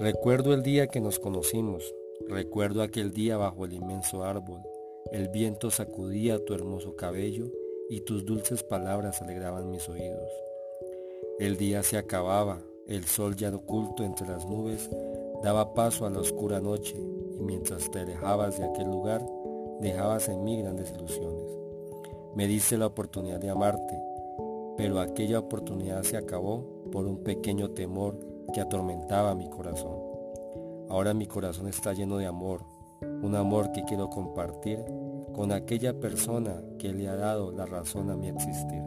Recuerdo el día que nos conocimos, recuerdo aquel día bajo el inmenso árbol. El viento sacudía tu hermoso cabello y tus dulces palabras alegraban mis oídos. El día se acababa, el sol ya oculto entre las nubes daba paso a la oscura noche y mientras te alejabas de aquel lugar dejabas en mí grandes ilusiones. Me diste la oportunidad de amarte, pero aquella oportunidad se acabó por un pequeño temor que atormentaba mi corazón. Ahora mi corazón está lleno de amor, un amor que quiero compartir con aquella persona que le ha dado la razón a mi existir.